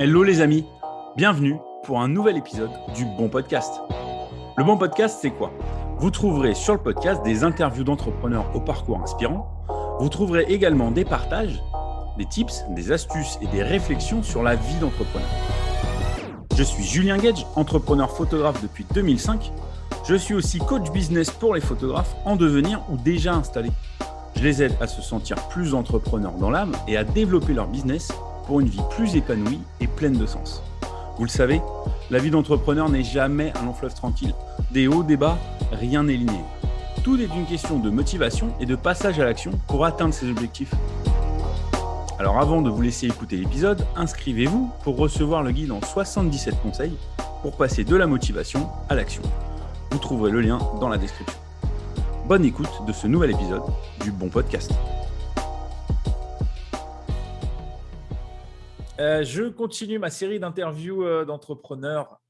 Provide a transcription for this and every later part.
Hello les amis, bienvenue pour un nouvel épisode du Bon Podcast. Le Bon Podcast, c'est quoi? Vous trouverez sur le podcast des interviews d'entrepreneurs au parcours inspirant. Vous trouverez également des partages, des tips, des astuces et des réflexions sur la vie d'entrepreneur. Je suis Julien Gage, entrepreneur photographe depuis 2005. Je suis aussi coach business pour les photographes en devenir ou déjà installés. Je les aide à se sentir plus entrepreneurs dans l'âme et à développer leur business pour une vie plus épanouie et pleine de sens. Vous le savez, la vie d'entrepreneur n'est jamais un long fleuve tranquille. Des hauts, des bas, rien n'est linéaire. Tout est une question de motivation et de passage à l'action pour atteindre ses objectifs. Alors avant de vous laisser écouter l'épisode, inscrivez-vous pour recevoir le guide en 77 conseils pour passer de la motivation à l'action. Vous trouverez le lien dans la description. Bonne écoute de ce nouvel épisode du Bon Podcast. Euh, je continue ma série d'interviews euh, d'entrepreneurs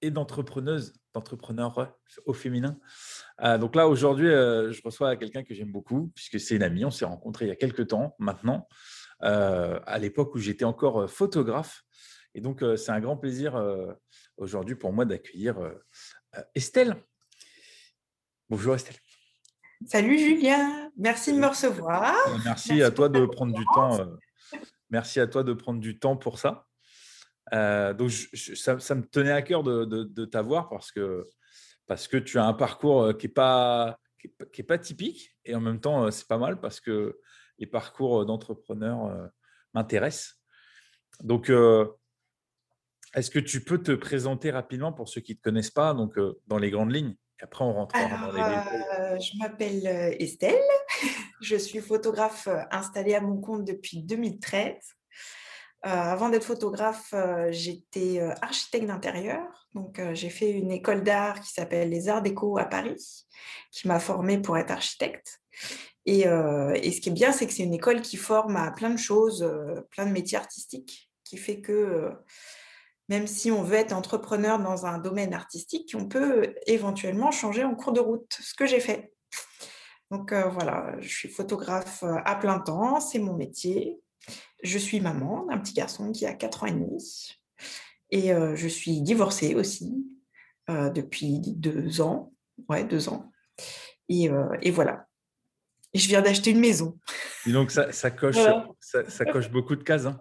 et d'entrepreneuses, d'entrepreneurs au féminin. Euh, donc là, aujourd'hui, je reçois quelqu'un que j'aime beaucoup, puisque c'est une amie. On s'est rencontrés il y a quelques temps maintenant, à l'époque où j'étais encore photographe. Et donc, c'est un grand plaisir aujourd'hui pour moi d'accueillir Estelle. Bonjour Estelle. Salut Julien, merci de me recevoir. Merci, à toi de prendre du temps Merci à toi de prendre du temps pour ça. Euh, donc, ça, me tenait à cœur de, t'avoir parce que, parce que tu as un parcours euh, qui n'est pas, qui est, pas typique et en même temps, euh, c'est pas mal parce que les parcours d'entrepreneurs m'intéressent. Donc, est-ce que tu peux te présenter rapidement pour ceux qui ne te connaissent pas, donc dans les grandes lignes et après, on rentre dans les détails. je m'appelle Estelle. Je suis photographe euh, installée à mon compte depuis 2013. Euh, avant d'être photographe, euh, j'étais architecte d'intérieur. Donc, j'ai fait une école d'art qui s'appelle les Arts Déco à Paris, qui m'a formée pour être architecte. Et, ce qui est bien, c'est que c'est une école qui forme à plein de choses, plein de métiers artistiques, qui fait que même si on veut être entrepreneur dans un domaine artistique, on peut éventuellement changer en cours de route, ce que j'ai fait. Donc euh, voilà, je suis photographe euh, à plein temps, c'est mon métier. Je suis maman d'un petit garçon qui a 4 ans et demi. Et euh, je suis divorcée aussi depuis deux ans. Ouais, deux ans. Et, voilà. Et je viens d'acheter une maison. Et donc ça, coche, ça, coche beaucoup de cases. Hein.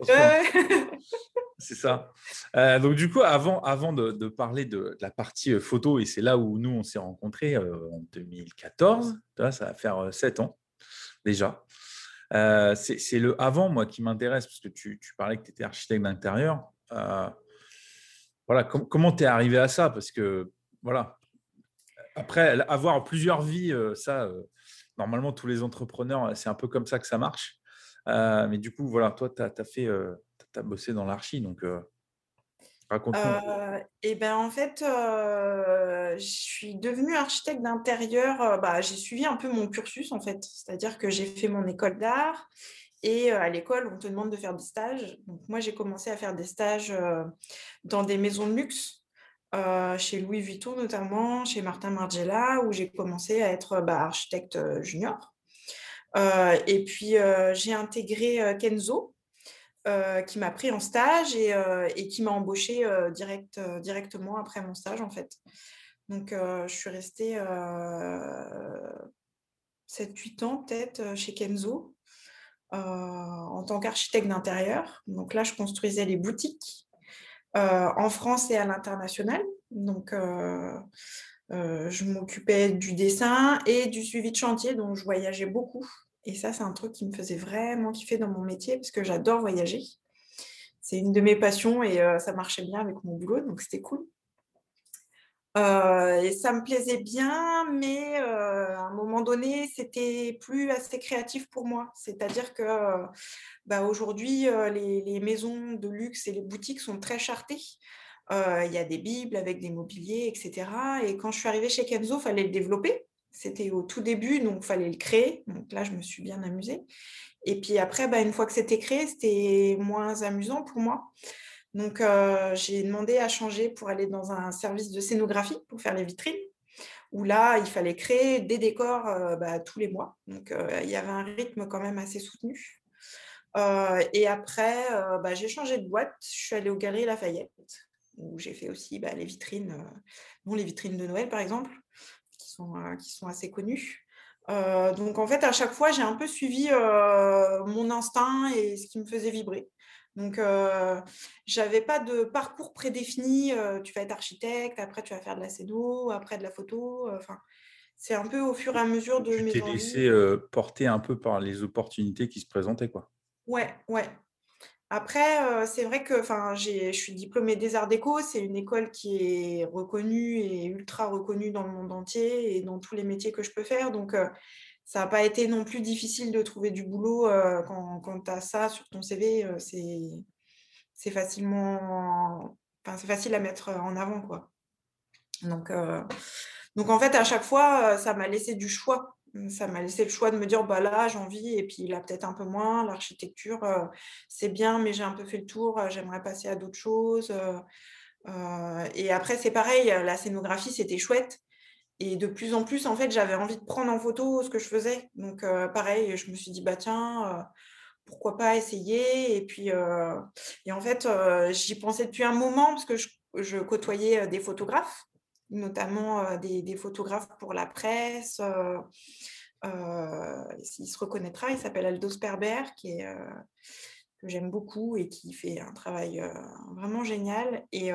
c'est ça. Euh, donc, du coup, avant, avant de, parler de, la partie euh, photo, et c'est là où nous, on s'est rencontrés euh, en 2014, ça va faire sept ans déjà. c'est le avant, moi, qui m'intéresse, parce que tu, parlais que tu étais architecte d'intérieur. voilà, comment tu es arrivé à ça? Parce que, voilà, après, avoir plusieurs vies, ça, normalement, tous les entrepreneurs, c'est un peu comme ça que ça marche. mais du coup, voilà, toi, tu as, fait bossé dans l'archi, donc euh, raconte-moi. et eh ben en fait, je suis devenue architecte d'intérieur. bah, j'ai suivi un peu mon cursus en fait, c'est-à-dire que j'ai fait mon école d'art et à l'école, on te demande de faire des stages. Moi, j'ai commencé à faire des stages dans des maisons de luxe. chez Louis Vuitton notamment, chez Martin Margiela, où j'ai commencé à être bah, architecte junior. et puis j'ai intégré Kenzo, euh, qui m'a pris en stage et, euh, qui m'a embauché euh, direct, directement après mon stage en fait. Donc je suis restée 7-8 ans peut-être chez Kenzo en tant qu'architecte d'intérieur. Donc là, je construisais les boutiques en France et à l'international. Donc je m'occupais du dessin et du suivi de chantier, donc je voyageais beaucoup. Et ça, c'est un truc qui me faisait vraiment kiffer dans mon métier parce que j'adore voyager. C'est une de mes passions et euh, ça marchait bien avec mon boulot, donc c'était cool. Euh, et ça me plaisait bien, mais euh, à un moment donné, c'était plus assez créatif pour moi. C'est-à-dire que bah, aujourd'hui, les, les, maisons de luxe et les boutiques sont très chartées. Il y a des bibles avec des mobiliers, etc. Et quand je suis arrivée chez Kenzo, il fallait le développer. C'était au tout début, donc il fallait le créer. Donc là, je me suis bien amusée. Et puis après, bah, une fois que c'était créé, c'était moins amusant pour moi. Donc euh, j'ai demandé à changer pour aller dans un service de scénographie pour faire les vitrines, où là, il fallait créer des décors euh, bah, tous les mois. Donc euh, il y avait un rythme quand même assez soutenu. et après, bah, j'ai changé de boîte. Je suis allée aux Galeries Lafayette, où j'ai fait aussi les vitrines, bon, les vitrines de Noël, par exemple, sont, qui sont assez connues. donc en fait, à chaque fois, j'ai un peu suivi mon instinct et ce qui me faisait vibrer. Donc, j'avais pas de parcours prédéfini. tu vas être architecte, après tu vas faire de la cédo, après de la photo. Enfin, c'est un peu au fur et à mesure de tu mes t'es laissé porter un peu par les opportunités qui se présentaient, quoi. Ouais, ouais. Après, c'est vrai que je suis diplômée des Arts Déco. C'est une école qui est reconnue et ultra reconnue dans le monde entier et dans tous les métiers que je peux faire. Donc, ça n'a pas été non plus difficile de trouver du boulot quand, quand tu as ça sur ton CV. c'est facilement, c'est facile à mettre en avant, quoi. Donc, donc en fait, à chaque fois, ça m'a laissé du choix. Ça m'a laissé le choix de me dire, bah là, j'ai envie, et puis là, peut-être un peu moins. L'architecture, c'est bien, mais j'ai un peu fait le tour. J'aimerais passer à d'autres choses. et après, c'est pareil, la scénographie, c'était chouette. Et de plus en plus, en fait, j'avais envie de prendre en photo ce que je faisais. Donc, pareil, je me suis dit, bah tiens, pourquoi pas essayer Et puis, et en fait, j'y pensais depuis un moment parce que je, côtoyais des photographes, notamment des, photographes pour la presse. il se reconnaîtra, il s'appelle Aldo Sperber, qui est j'aime beaucoup et qui fait un travail vraiment génial. Et,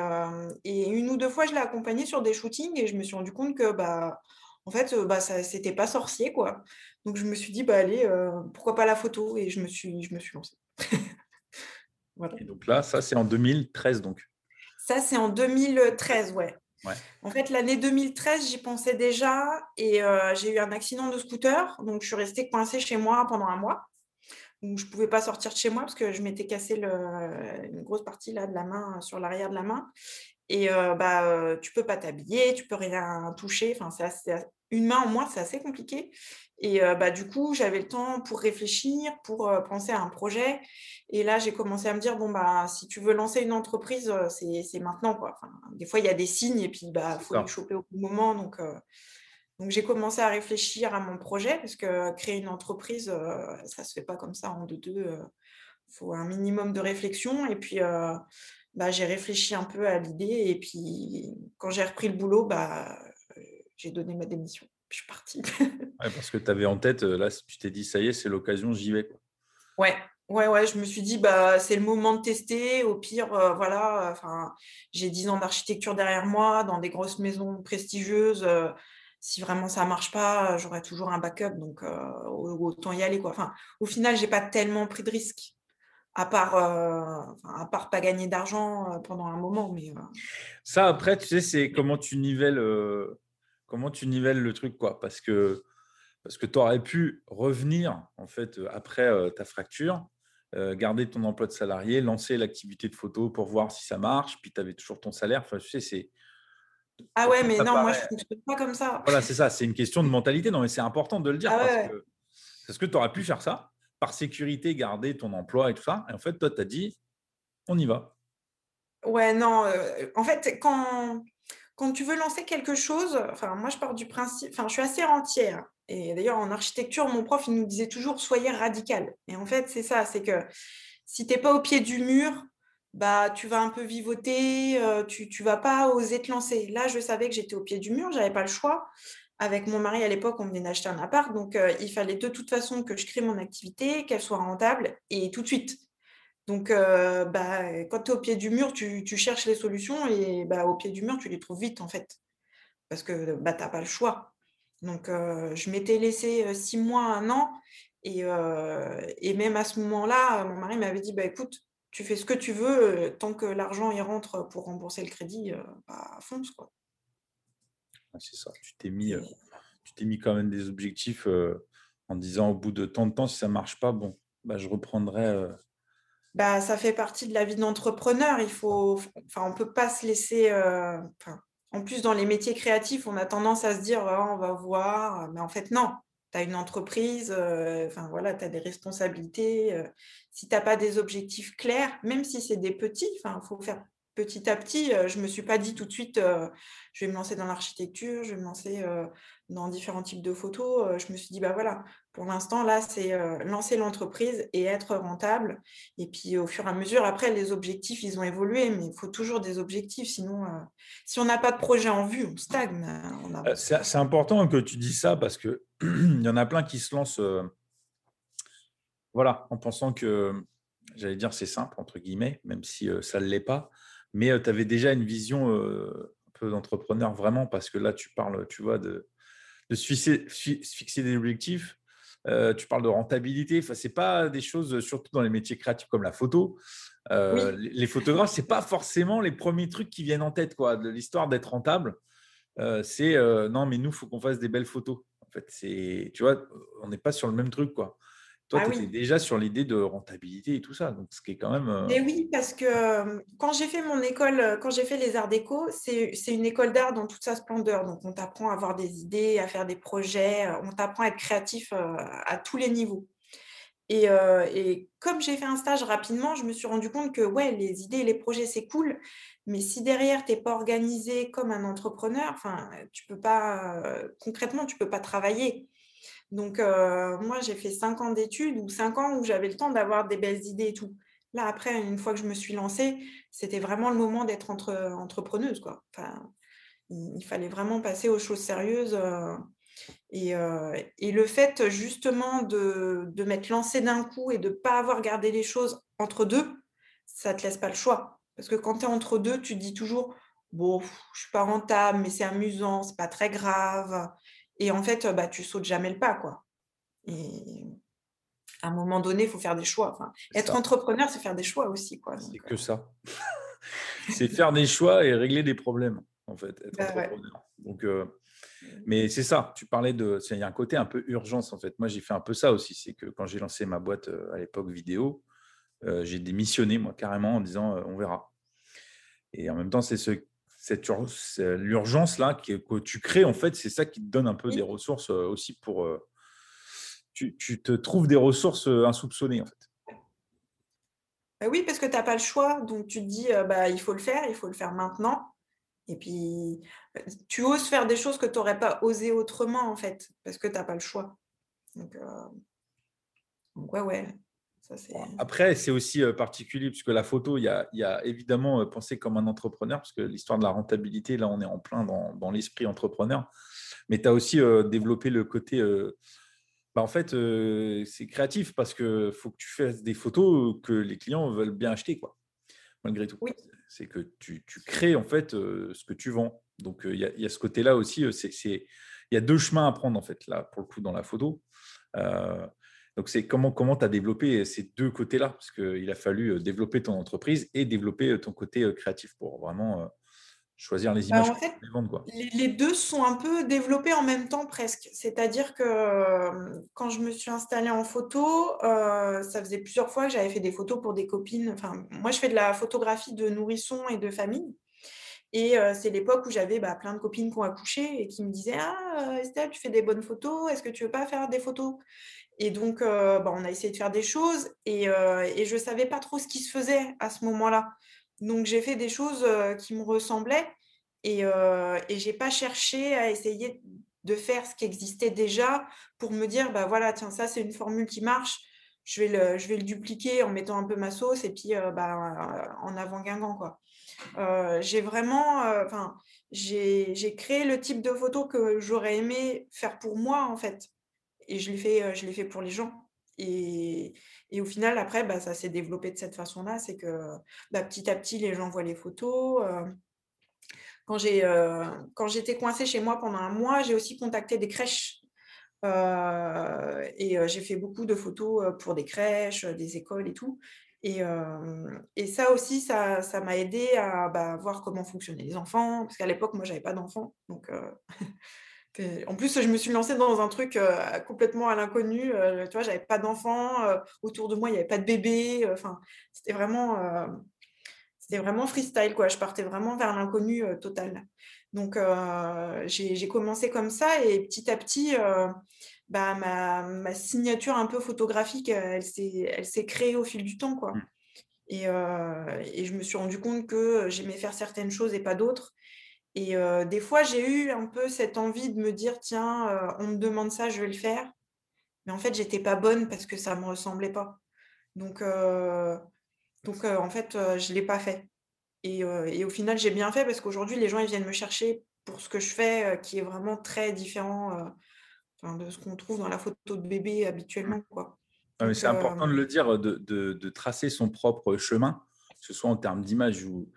une ou deux fois, je l'ai accompagné sur des shootings et je me suis rendu compte que, bah, en fait, bah, ça, c'était pas sorcier, quoi. Donc, je me suis dit, bah, allez, pourquoi pas la photo? Et je me suis, je me suis lancée. Et donc là, ça, c'est en 2013, donc Ça, c'est en 2013, ouais. En fait, l'année 2013, j'y pensais déjà et j'ai eu un accident de scooter. Donc, je suis restée coincée chez moi pendant un mois où je ne pouvais pas sortir de chez moi parce que je m'étais cassé une grosse partie de la main, sur l'arrière de la main. Et euh, bah, euh, tu peux pas t'habiller, tu peux rien toucher. Enfin, c'est une main en moins, c'est assez compliqué. Et euh, bah, du coup, j'avais le temps pour réfléchir, pour penser à un projet. Et là, j'ai commencé à me dire, bon, bah, si tu veux lancer une entreprise, c'est maintenant. Quoi. Enfin, des fois, il y a des signes et puis il bah, faut les choper au bon moment. Donc, donc, j'ai commencé à réfléchir à mon projet parce que créer une entreprise, euh, ça ne se fait pas comme ça en deux-deux. Il euh, faut un minimum de réflexion. Et puis, euh, bah, j'ai réfléchi un peu à l'idée. Et puis, quand j'ai repris le boulot, bah, j'ai donné ma démission. Je suis partie. parce que tu avais en tête, là, tu t'es dit, ça y est, c'est l'occasion, j'y vais. Ouais, Ouais, ouais, je me suis dit, bah, c'est le moment de tester. Au pire, voilà, enfin, j'ai 10 ans d'architecture derrière moi, dans des grosses maisons prestigieuses si vraiment ça marche pas, j'aurai toujours un backup, donc autant y aller. Quoi. Enfin, au final, j'ai pas tellement pris de risques, à part, à part pas gagner d'argent pendant un moment. Mais, Ça, après, tu sais, c'est comment tu nivelles, comment tu nivelles le truc, quoi? Parce que, parce que tu aurais pu revenir, en fait, après ta fracture, garder ton emploi de salarié, lancer l'activité de photo pour voir si ça marche, puis tu avais toujours ton salaire. Enfin, tu sais, c'est ah ouais, mais non, moi je ne fonctionne pas comme ça. Voilà, c'est ça, c'est une question de mentalité. Non, mais c'est important de le dire ah parce, que, tu aurais pu faire ça par sécurité, garder ton emploi et tout ça. Et en fait, toi, tu as dit, on y va. Ouais, non, euh, en fait, quand, quand tu veux lancer quelque chose, enfin, moi je pars du principe, enfin, je suis assez rentière. Et d'ailleurs, en architecture, mon prof, nous disait toujours, soyez radical. Et en fait, c'est ça, c'est que si tu n'es pas au pied du mur, bah, tu vas un peu vivoter, tu ne vas pas oser te lancer. Là, je savais que j'étais au pied du mur, j'avais pas le choix. Avec mon mari à l'époque, on venait d'acheter un appart, donc il fallait de toute façon que je crée mon activité, qu'elle soit rentable et tout de suite. Donc, bah, quand tu es au pied du mur, tu, cherches les solutions et bah, au pied du mur, tu les trouves vite en fait, parce que bah, tu n'as pas le choix. Donc, je m'étais laissé six mois, un an, et, et même à ce moment-là, mon mari m'avait dit, bah, écoute, tu fais ce que tu veux, tant que l'argent y rentre pour rembourser le crédit, bah, fonce quoi. c'est ça. Tu t'es mis, tu t'es mis quand même des objectifs en disant au bout de tant de temps, si ça marche pas, bon, bah, je reprendrai. Bah, ça fait partie de la vie d'entrepreneur. Il faut, on peut pas se laisser. en plus, dans les métiers créatifs, on a tendance à se dire, «Oh, on va voir, mais en fait, non tu as une entreprise, enfin voilà, tu as des responsabilités. si tu n'as pas des objectifs clairs, même si c'est des petits, il faut faire petit à petit, je ne me suis pas dit tout de suite, je vais me lancer dans l'architecture, je vais me lancer dans différents types de photos. je me suis dit, bah voilà, pour l'instant, là, c'est lancer l'entreprise et être rentable. Et puis, au fur et à mesure, après, les objectifs, ils ont évolué, mais il faut toujours des objectifs. Sinon, si on n'a pas de projet en vue, on stagne. C'est important que tu dis ça parce qu'il y en a plein qui se lancent voilà, en pensant que, j'allais dire, c'est simple, entre guillemets, même si ça ne l'est pas. Mais tu avais déjà une vision un peu d'entrepreneur, vraiment, parce que là, tu parles, tu vois, de, de se fixer, des objectifs. tu parles de rentabilité. Enfin, c'est pas des choses, surtout dans les métiers créatifs comme la photo. Les photographes, c'est pas forcément les premiers trucs qui viennent en tête, quoi. De l'histoire d'être rentable, c'est non, mais nous, faut qu'on fasse des belles photos. En fait, c'est, tu vois, on n'est pas sur le même truc, quoi. Toi, ah tu étais déjà sur l'idée de rentabilité et tout ça, donc ce qui est quand même. Mais oui, parce que quand j'ai fait mon école, quand j'ai fait les arts déco, c'est une école d'art dans toute sa splendeur. Donc, on t'apprend à avoir des idées, à faire des projets, on t'apprend à être créatif à tous les niveaux. Et, et comme j'ai fait un stage rapidement, je me suis rendu compte que ouais, les idées et les projets, c'est cool, mais si derrière, tu n'es pas organisé comme un entrepreneur, tu peux pas, concrètement, tu peux pas travailler. Donc, euh, moi, j'ai fait cinq ans d'études ou cinq ans où j'avais le temps d'avoir des belles idées et tout. Là, après, une fois que je me suis lancée, c'était vraiment le moment d'être entre, entrepreneuse. Quoi. Il, fallait vraiment passer aux choses sérieuses. Euh, euh, et, le fait, justement, de, de m'être lancée d'un coup et de ne pas avoir gardé les choses entre deux, ça ne te laisse pas le choix. Parce que quand tu es entre deux, tu te dis toujours, bon, je ne suis pas rentable, mais c'est amusant, c'est pas très grave. Et en fait, bah, tu sautes jamais le pas, quoi. Et à un moment donné, il faut faire des choix. être entrepreneur, c'est faire des choix aussi, quoi. C'est que ça. c'est faire des choix et régler des problèmes, en fait. Être bah, entrepreneur. Donc, mais c'est ça. Tu parlais de, il y a un côté un peu urgence, en fait. Moi, j'ai fait un peu ça aussi. C'est que quand j'ai lancé ma boîte à l'époque vidéo, j'ai démissionné moi carrément en disant on verra. Et en même temps, c'est ce cette l'urgence là que tu crées en fait, c'est ça qui te donne un peu des ressources aussi pour tu, te trouves des ressources insoupçonnées en fait. Bah oui, parce que tu n'as pas le choix, donc tu te dis bah il faut le faire, il faut le faire maintenant. Et puis tu oses faire des choses que tu n'aurais pas osé autrement en fait, parce que tu n'as pas le choix. Donc, donc ouais, ouais. Après, c'est aussi particulier puisque la photo, il y a, évidemment pensé comme un entrepreneur, parce que l'histoire de la rentabilité, là, on est en plein dans, l'esprit entrepreneur. Mais tu as aussi développé le côté. Bah, en fait, c'est créatif parce qu'il faut que tu fasses des photos que les clients veulent bien acheter, quoi, malgré tout. C'est que tu, crées en fait ce que tu vends. Donc, il y, a ce côté-là aussi. Il y a deux chemins à prendre, en fait, là, pour le coup, dans la photo. Donc, c'est comment comment tu as développé ces deux côtés-là? Parce qu'il a fallu développer ton entreprise et développer ton côté créatif pour vraiment choisir les bah, images Les, deux sont un peu développés en même temps presque. C'est-à-dire que quand je me suis installée en photo, ça faisait plusieurs fois que j'avais fait des photos pour des copines. Enfin, moi, je fais de la photographie de nourrissons et de famille. Et c'est l'époque où j'avais bah, plein de copines qui ont accouché et qui me disaient Ah, Estelle, tu fais des bonnes photos, est-ce que tu veux pas faire des photos? Et donc, euh, bah, on a essayé de faire des choses et, euh, je ne savais pas trop ce qui se faisait à ce moment-là. Donc, j'ai fait des choses euh, qui me ressemblaient et, et je n'ai pas cherché à essayer de faire ce qui existait déjà pour me dire, bah voilà, tiens, ça, c'est une formule qui marche. Je vais, le, dupliquer en mettant un peu ma sauce et puis bah, en avant Guingamp. Quoi. j'ai vraiment, enfin, j'ai créé le type de photo que j'aurais aimé faire pour moi, en fait et je l'ai fait, je l'ai fait pour les gens. Et, et au final, après, bah, ça s'est développé de cette façon-là. C'est que bah, petit à petit, les gens voient les photos. quand, j'ai, quand j'étais coincée chez moi pendant un mois, j'ai aussi contacté des crèches. et j'ai fait beaucoup de photos pour des crèches, des écoles et tout. Et, ça aussi, ça, m'a aidé à bah, voir comment fonctionnaient les enfants. Parce qu'à l'époque, moi, j'avais pas d'enfants. Donc, en plus, je me suis lancée dans un truc complètement à l'inconnu. Tu vois, j'avais pas d'enfants autour de moi, il n'y avait pas de bébé. Enfin, c'était vraiment, vraiment freestyle quoi. Je partais vraiment vers l'inconnu total. Donc, j'ai commencé comme ça et petit à petit, bah, ma, ma, signature un peu photographique, elle s'est créée au fil du temps quoi. Mmh. Et, et, je me suis rendu compte que j'aimais faire certaines choses et pas d'autres. Et des fois, j'ai eu un peu cette envie de me dire, tiens, on me demande ça, je vais le faire. Mais en fait, j'étais pas bonne parce que ça me ressemblait pas. Donc, donc en fait, je l'ai pas fait. Et, et au final, j'ai bien fait parce qu'aujourd'hui, les gens ils viennent me chercher pour ce que je fais, qui est vraiment très différent de ce qu'on trouve dans la photo de bébé habituellement. Quoi. c'est important de le dire, de, de, de, tracer son propre chemin, que ce soit en termes d'image ou,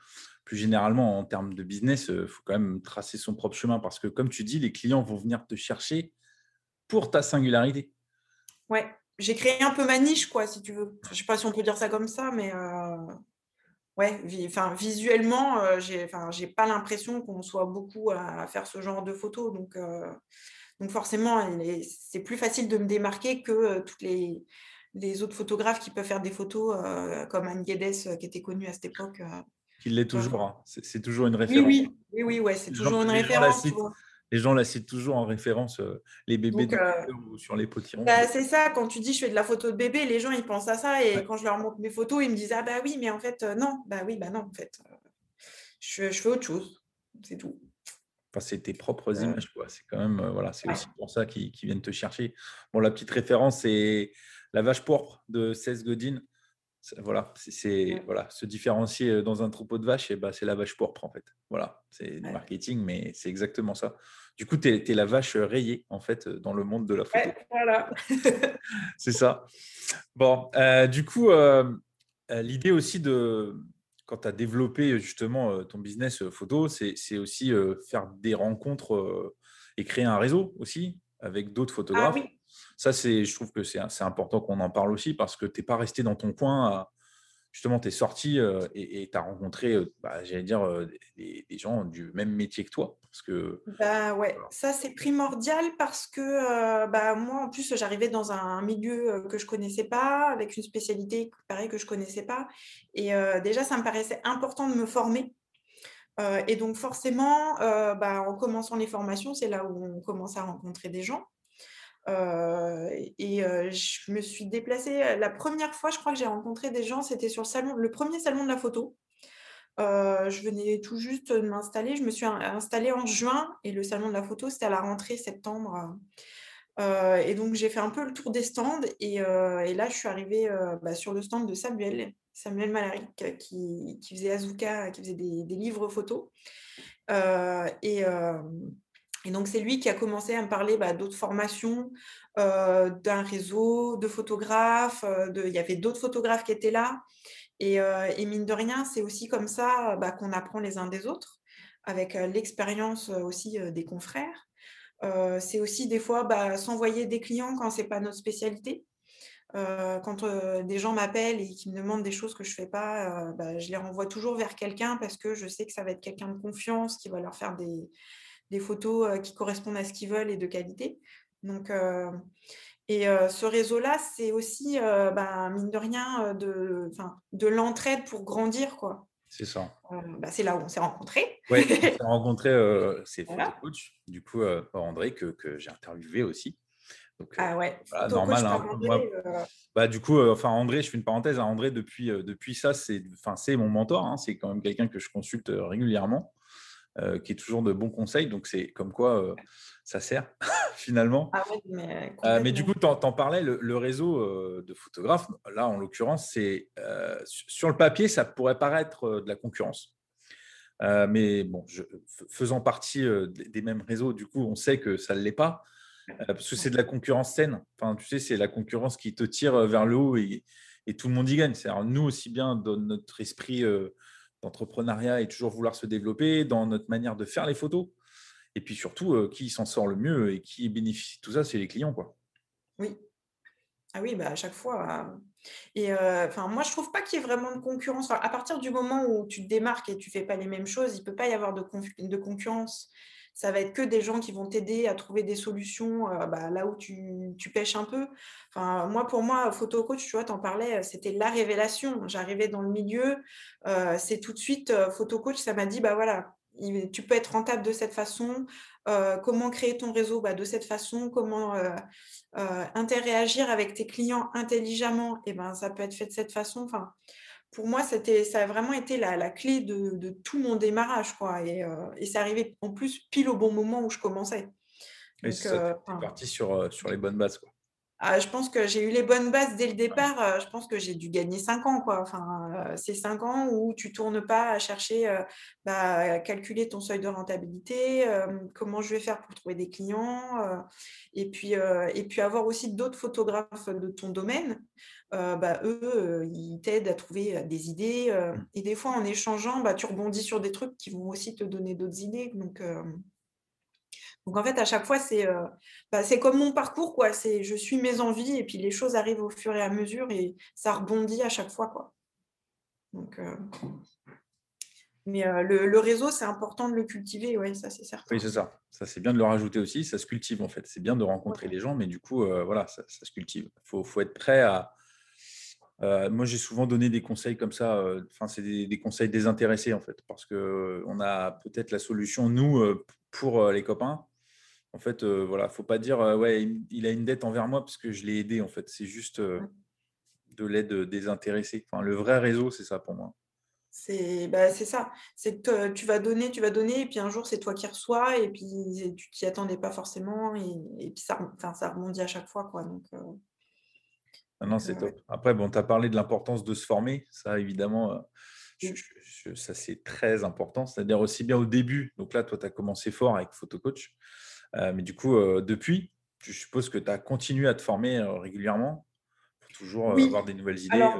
plus généralement, en termes de business, il euh, faut quand même tracer son propre chemin parce que, comme tu dis, les clients vont venir te chercher pour ta singularité. Ouais, j'ai créé un peu ma niche, quoi, si tu veux. Je ne sais pas si on peut dire ça comme ça, mais euh, ouais, enfin, visuellement, euh, j'ai, enfin, j'ai pas l'impression qu'on soit beaucoup à faire ce genre de photos. Donc, donc forcément, c'est plus facile de me démarquer que toutes les, les autres photographes qui peuvent faire des photos comme Anne Guedes, qui était connue à cette époque qu'il l'est toujours. Hein. C'est toujours une référence. Oui, oui, oui, ouais, c'est toujours une référence. les gens la citent toujours en référence, euh, les bébés euh, ou sur les potirons. Bah, c'est ça, quand tu dis je fais de la photo de bébé, les gens ils pensent à ça et quand je leur montre mes photos, ils me disent ah bah oui, mais en fait euh, non, bah oui, bah non, en fait, je, je, fais autre chose, c'est tout. Enfin, c'est tes propres images, quoi. C'est quand même, voilà, c'est aussi pour ça qu'ils viennent te chercher. Bon, la petite référence, c'est La vache pourpre de Seth Godin voilà, c'est voilà, se différencier euh, dans un troupeau de vaches, et bah, c'est la vache pourpre en fait. Voilà, c'est du marketing, mais c'est exactement ça. Du coup, tu es, la vache rayée en fait dans le monde de la photo. voilà. c'est ça. Bon, euh, du coup, euh, l'idée aussi de quand tu as développé justement ton business photo, c'est aussi faire des rencontres et créer un réseau aussi avec d'autres ah photographes. Ah, oui. Ça, c'est, je trouve que c'est important qu'on en parle aussi parce que tu n'es pas resté dans ton coin. Justement, tu es sorti euh, et tu as rencontré, euh, bah, j'allais dire, euh, des, gens du même métier que toi. Parce que, bah ouais, ça c'est primordial parce que bah, moi, en plus, j'arrivais dans un milieu que je connaissais pas, avec une spécialité pareil que je connaissais pas. Et déjà, ça me paraissait important de me former. et donc forcément, bah, en commençant les formations, c'est là où on commence à rencontrer des gens. Euh, et euh, je me suis déplacée. La première fois, je crois que j'ai rencontré des gens, c'était sur le, salon, le premier salon de la photo. Euh, je venais tout juste de m'installer. Je me suis installée en juin et le salon de la photo, c'était à la rentrée septembre. et donc, j'ai fait un peu le tour des stands. Et, là, je suis arrivée bah, sur le stand de Samuel, Samuel Malaric, qui, faisait Azuka, qui faisait des, des livres photos. et et donc, c'est lui qui a commencé à me parler bah, d'autres formations, euh, d'un réseau de photographes. Euh. Il y avait d'autres photographes qui étaient là. Et, euh, mine de rien, c'est aussi comme ça bah, qu'on apprend les uns des autres, avec l'expérience aussi des confrères. c'est aussi des fois bah, s'envoyer des clients quand ce n'est pas notre spécialité. quand des gens m'appellent et qui me demandent des choses que je ne fais pas, je les renvoie toujours vers quelqu'un parce que je sais que ça va être quelqu'un de confiance qui va leur faire des, des photos euh, qui correspondent à ce qu'ils veulent et de qualité. Donc, euh, et euh, ce réseau-là, c'est aussi, bah, mine de rien, de, de l'entraide pour grandir. quoi. C'est ça. Bah, c'est là où on s'est rencontrés. Oui, on s'est rencontrés, c'est voilà. coach, du coup, André, que, que j'ai interviewé aussi. Donc, ah ouais, normal. Hein, bah, du coup, enfin, André, je fais une parenthèse. hein, André, depuis, depuis ça, c'est mon mentor. Hein, c'est quand même quelqu'un que je consulte régulièrement. Euh, qui est toujours de bons conseils. Donc, c'est comme quoi euh, ça sert finalement. Ah mais, euh, mais, du coup, tu en, parlais, le, réseau de photographes, là en l'occurrence, c'est sur le papier, ça pourrait paraître de la concurrence. mais bon, je, faisant partie des mêmes réseaux, du coup, on sait que ça ne l'est pas. parce que c'est de la concurrence saine. Enfin, tu sais, c'est la concurrence qui te tire vers le haut et, et tout le monde y gagne. C'est nous aussi bien dans notre esprit d'entrepreneuriat et toujours vouloir se développer, dans notre manière de faire les photos. Et puis surtout, euh, qui s'en sort le mieux et qui bénéficie de tout ça, c'est les clients. Quoi. Oui. Ah oui, bah à chaque fois. Euh, et euh, enfin, moi, je trouve pas qu'il y ait vraiment de concurrence. à partir du moment où tu te démarques et tu fais pas les mêmes choses, il peut pas y avoir de, de concurrence ça va être que des gens qui vont t'aider à trouver des solutions euh, bah, là où tu, pêches un peu. Moi, pour moi, photo coach, tu vois, t'en parlais, euh, c'était la révélation. J'arrivais dans le milieu, euh, c'est tout de suite photo coach, ça m'a dit, bah voilà, tu peux être rentable de cette façon, comment créer ton réseau bah, de cette façon, comment interagir avec tes clients intelligemment, et ben ça peut être fait de cette façon. Pour moi, c'était, ça a vraiment été la, clé de, tout mon démarrage. Quoi. Et, et c'est arrivé en plus pile au bon moment où je commençais. Et ça, parti sur, sur les bonnes bases. Quoi. Ah, je pense que j'ai eu les bonnes bases dès le départ. Euh, je pense que j'ai dû gagner 5 ans. Quoi. Enfin, euh, c'est 5 ans où tu ne tournes pas à chercher, euh, bah, à calculer ton seuil de rentabilité, comment je vais faire pour trouver des clients, et, puis, et puis avoir aussi d'autres photographes de ton domaine. Bah, eux, ils t'aident à trouver des idées. Mmh. et des fois, en échangeant, bah, tu rebondis sur des trucs qui vont aussi te donner d'autres idées. Donc, donc en fait, à chaque fois, c'est euh, bah, comme mon parcours, quoi. C'est je suis mes envies et puis les choses arrivent au fur et à mesure et ça rebondit à chaque fois, quoi. Donc, euh, mais euh, le, réseau, c'est important de le cultiver, oui, ça c'est certain. Oui, c'est ça. Ça c'est bien de le rajouter aussi. Ça se cultive en fait. C'est bien de rencontrer les gens, mais du coup, voilà, ça, se cultive. Il faut, faut, être prêt à. Moi, j'ai souvent donné des conseils comme ça. Enfin, c'est des, des, conseils désintéressés en fait, parce que on a peut-être la solution nous pour les copains en fait, euh, voilà, faut pas dire ouais, il a une dette envers moi parce que je l'ai aidé. En fait, c'est juste de l'aide désintéressée. Enfin, le vrai réseau, c'est ça pour moi. C'est bah, ça. C'est que tu vas donner, tu vas donner, et puis un jour, c'est toi qui reçois, et puis tu t'y attendais pas forcément, et, puis ça, ça rebondit à chaque fois. Quoi, donc, ah non, c'est top. Après, bon, tu as parlé de l'importance de se former. Ça, évidemment, ça, c'est très important. C'est-à-dire aussi bien au début. Donc là, toi, tu as commencé fort avec PhotoCoach. Euh, mais du coup, euh, depuis, je suppose que tu as continué à te former euh, régulièrement pour toujours avoir des nouvelles idées.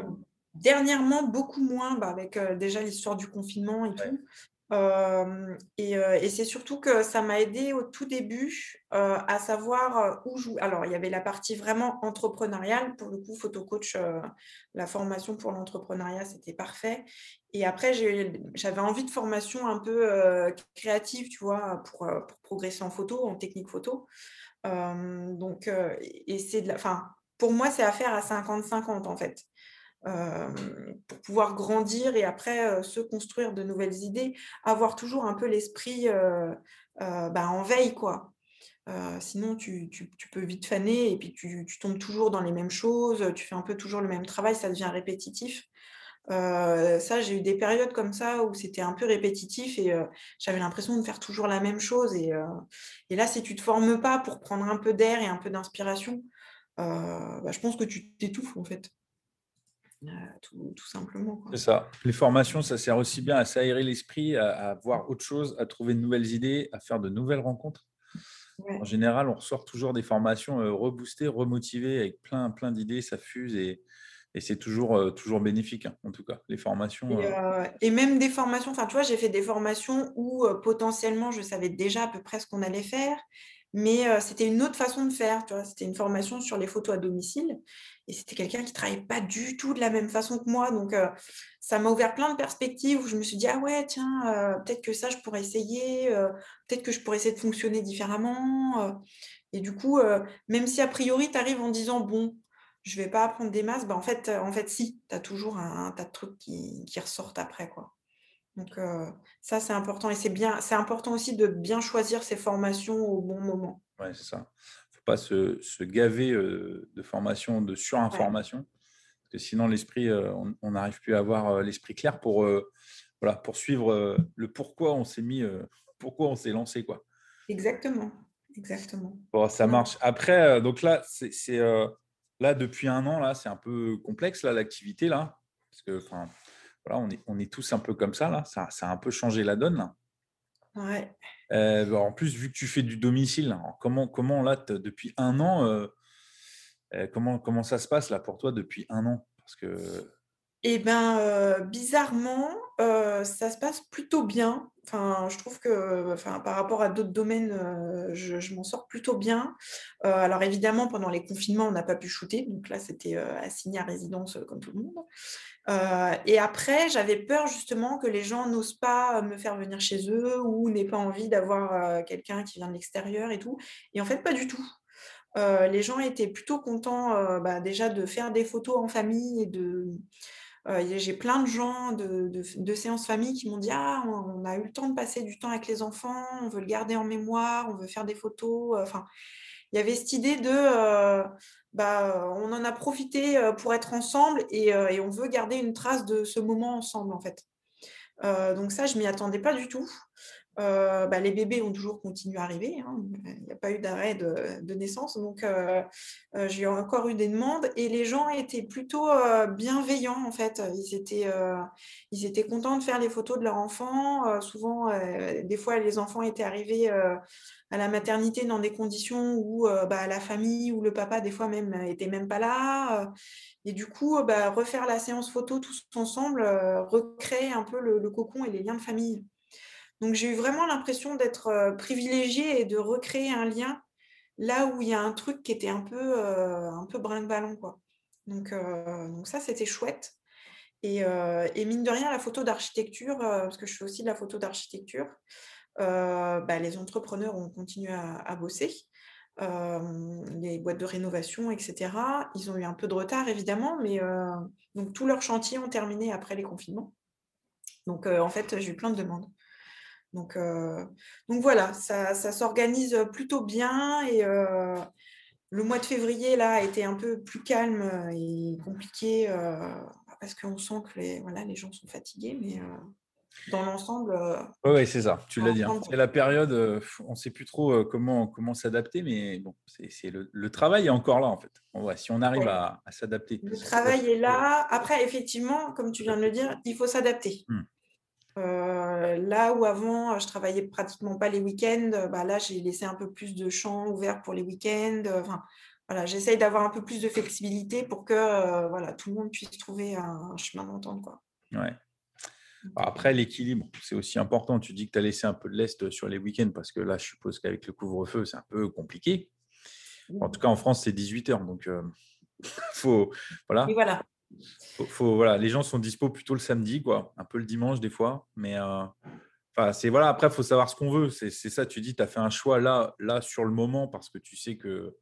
dernièrement, beaucoup moins, bah, avec déjà l'histoire du confinement et tout. Et, c'est surtout que ça m'a aidé au tout début à savoir où jouer. Alors, il y avait la partie vraiment entrepreneuriale. Pour le coup, photo coach, la formation pour l'entrepreneuriat, c'était parfait. Et après, j'avais envie de formation un peu créative, tu vois, pour, progresser en photo, en technique photo. donc, et c'est enfin, pour moi, c'est à faire à 50-50 en fait. Pour pouvoir grandir et après se construire de nouvelles idées, avoir toujours un peu l'esprit bah, en veille, quoi. sinon, tu, peux vite faner et puis tu, tombes toujours dans les mêmes choses, tu fais un peu toujours le même travail, ça devient répétitif. Euh, ça, j'ai eu des périodes comme ça où c'était un peu répétitif et euh, j'avais l'impression de faire toujours la même chose. Et, euh, et, là, si tu ne te formes pas pour prendre un peu d'air et un peu d'inspiration, bah, je pense que tu t'étouffes en fait. Tout, simplement. C'est ça. Les formations, ça sert aussi bien à s'aérer l'esprit, à, voir autre chose, à trouver de nouvelles idées, à faire de nouvelles rencontres. En général, on ressort toujours des formations reboostées, remotivées, avec plein, plein d'idées, ça fuse et, et c'est toujours, euh, toujours bénéfique, hein, en tout cas, les formations. Et, euh, euh, même des formations, enfin, tu vois, j'ai fait des formations où potentiellement je savais déjà à peu près ce qu'on allait faire, mais c'était une autre façon de faire. C'était une formation sur les photos à domicile, et c'était quelqu'un qui ne travaillait pas du tout de la même façon que moi. Donc, ça m'a ouvert plein de perspectives où je me suis dit, ah ouais, tiens, peut-être que ça, je pourrais essayer, peut-être que je pourrais essayer de fonctionner différemment. et du coup, même si a priori, tu arrives en disant, bon, je vais pas apprendre des masses, bah, en, fait, en fait, si, tu as toujours un, tas de trucs qui, ressortent après. Quoi. Donc, ça, c'est important. Et c'est bien, c'est important aussi de bien choisir ses formations au bon moment. Oui, c'est ça. Il ne faut pas se, gaver de formation, de surinformation. Parce que sinon, l'esprit, on n'arrive plus à avoir l'esprit clair pour, voilà, pour suivre le pourquoi on s'est mis, pourquoi on s'est lancé. Quoi. Exactement. Exactement. Bon, ça marche. Après, donc là, c'est Là, depuis un an, là, c'est un peu complexe, là, l'activité, là. Parce que, enfin, voilà, on est, on est tous un peu comme ça, là. Ça, ça a un peu changé la donne, là. Ouais. Euh, en plus, vu que tu fais du domicile, comment, comment là, depuis un an, euh, euh, comment, comment ça se passe là pour toi depuis un an? Parce que eh bien, bizarrement, ça se passe plutôt bien. Enfin, je trouve que, enfin, par rapport à d'autres domaines, je m'en sors plutôt bien. alors évidemment, pendant les confinements, on n'a pas pu shooter, donc là, c'était, assigné à résidence, comme tout le monde. et après, j'avais peur justement que les gens n'osent pas, me faire venir chez eux ou n'aient pas envie d'avoir, quelqu'un qui vient de l'extérieur et tout et en fait, pas du tout. les gens étaient plutôt contents, bah, déjà de faire des photos en famille et de euh, j'ai plein de gens de, séances famille qui m'ont dit Ah, on a eu le temps de passer du temps avec les enfants, on veut le garder en mémoire, on veut faire des photos. Euh, enfin, il y avait cette idée de bah, on en a profité pour être ensemble et, et, on veut garder une trace de ce moment ensemble en fait. donc ça, je m'y attendais pas du tout. Euh, bah, les bébés ont toujours continué à arriver. Hein. Il n'y a pas eu d'arrêt de, naissance. Donc, euh, euh, j'ai encore eu des demandes et les gens étaient plutôt bienveillants, en fait. Ils étaient, ils étaient contents de faire les photos de leurs enfants. souvent, des fois, les enfants étaient arrivés à la maternité dans des conditions où bah, la famille ou le papa, des fois même, n'était même pas là. et du coup, bah, refaire la séance photo tous ensemble, recréer un peu le cocon et les liens de famille. Donc j'ai eu vraiment l'impression d'être privilégiée et de recréer un lien là où il y a un truc qui était un peu, un peu brinque-ballon. Quoi. Donc, ça, c'était chouette. Et, mine de rien, la photo d'architecture, parce que je fais aussi de la photo d'architecture, bah, les entrepreneurs ont continué à, bosser. les boîtes de rénovation, etc. Ils ont eu un peu de retard, évidemment, mais donc tous leurs chantiers ont terminé après les confinements. Donc, en fait, j'ai eu plein de demandes. Donc, euh, donc voilà, ça, s'organise plutôt bien et euh, le mois de février là a été un peu plus calme et compliqué euh, parce qu'on sent que les, voilà, les gens sont fatigués, mais dans l'ensemble. oui, c'est ça, tu l'as dit. Hein. C'est la période, on ne sait plus trop comment, comment s'adapter, mais bon, c'est, le, travail est encore là en fait. si on arrive à, s'adapter. Le travail est là. Après, effectivement, comme tu viens de le dire, il faut s'adapter. Mmh. Euh, là où avant, je travaillais pratiquement pas les week-ends, bah là, j'ai laissé un peu plus de champs ouverts pour les week-ends. Enfin, voilà, j'essaye d'avoir un peu plus de flexibilité pour que euh, voilà, tout le monde puisse trouver un, chemin d'entente. Quoi. Ouais. Après, l'équilibre, c'est aussi important. Tu dis que tu as laissé un peu de l'Est sur les week-ends parce que là, je suppose qu'avec le couvre-feu, c'est un peu compliqué. En tout cas, en France, c'est 18 heures. Donc, euh, faut. Voilà. Et voilà. Faut, voilà, les gens sont dispo plutôt le samedi, quoi, un peu le dimanche des fois. Mais euh, c'est voilà, après, il faut savoir ce qu'on veut. C'est ça, tu dis, tu as fait un choix là, là sur le moment parce que tu sais que,